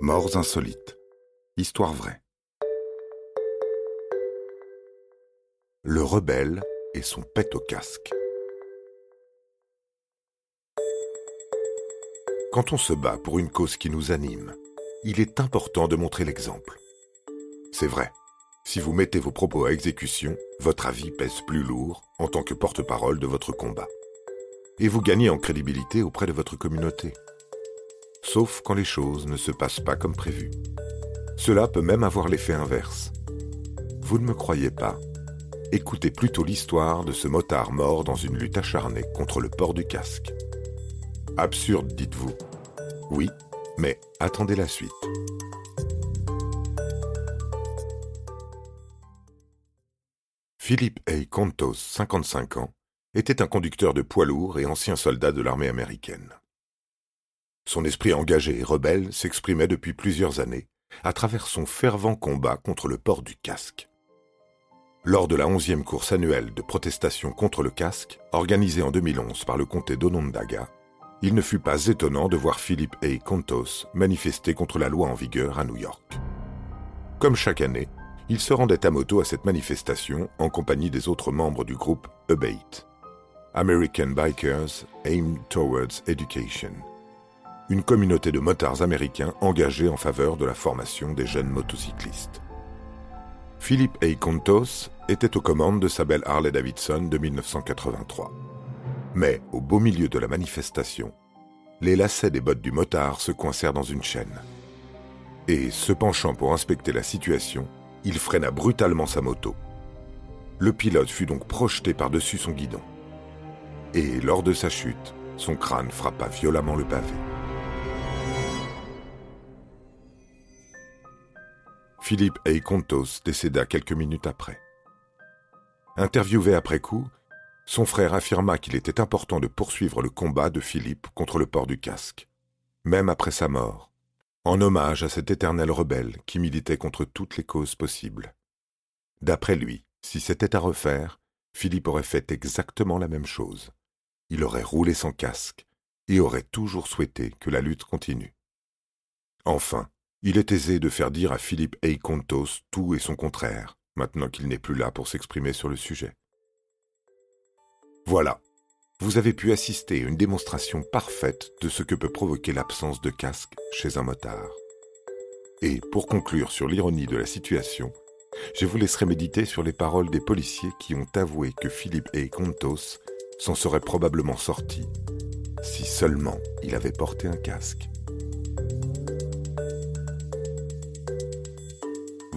Morts insolites. Histoire vraie. Le rebelle et son pet au casque. Quand on se bat pour une cause qui nous anime, il est important de montrer l'exemple. C'est vrai, si vous mettez vos propos à exécution, votre avis pèse plus lourd en tant que porte-parole de votre combat. Et vous gagnez en crédibilité auprès de votre communauté sauf quand les choses ne se passent pas comme prévu. Cela peut même avoir l'effet inverse. Vous ne me croyez pas Écoutez plutôt l'histoire de ce motard mort dans une lutte acharnée contre le port du casque. Absurde, dites-vous. Oui, mais attendez la suite. Philippe A. Contos, 55 ans, était un conducteur de poids lourd et ancien soldat de l'armée américaine. Son esprit engagé et rebelle s'exprimait depuis plusieurs années à travers son fervent combat contre le port du casque. Lors de la onzième course annuelle de protestation contre le casque, organisée en 2011 par le comté d'Onondaga, il ne fut pas étonnant de voir Philippe A. Contos manifester contre la loi en vigueur à New York. Comme chaque année, il se rendait à moto à cette manifestation en compagnie des autres membres du groupe ABATE, American Bikers Aimed Towards Education, une communauté de motards américains engagés en faveur de la formation des jeunes motocyclistes. Philippe A. Était aux commandes de sa belle Harley Davidson de 1983. Mais, au beau milieu de la manifestation, les lacets des bottes du motard se coincèrent dans une chaîne. Et, se penchant pour inspecter la situation, il freina brutalement sa moto. Le pilote fut donc projeté par-dessus son guidon. Et, lors de sa chute, son crâne frappa violemment le pavé. Philippe A. Contos décéda quelques minutes après. Interviewé après coup, son frère affirma qu'il était important de poursuivre le combat de Philippe contre le port du casque, même après sa mort, en hommage à cet éternel rebelle qui militait contre toutes les causes possibles. D'après lui, si c'était à refaire, Philippe aurait fait exactement la même chose. Il aurait roulé sans casque et aurait toujours souhaité que la lutte continue. Enfin, il est aisé de faire dire à Philippe A. Contos tout et son contraire, maintenant qu'il n'est plus là pour s'exprimer sur le sujet. Voilà, vous avez pu assister à une démonstration parfaite de ce que peut provoquer l'absence de casque chez un motard. Et pour conclure sur l'ironie de la situation, je vous laisserai méditer sur les paroles des policiers qui ont avoué que Philippe. Contos s'en serait probablement sorti si seulement il avait porté un casque.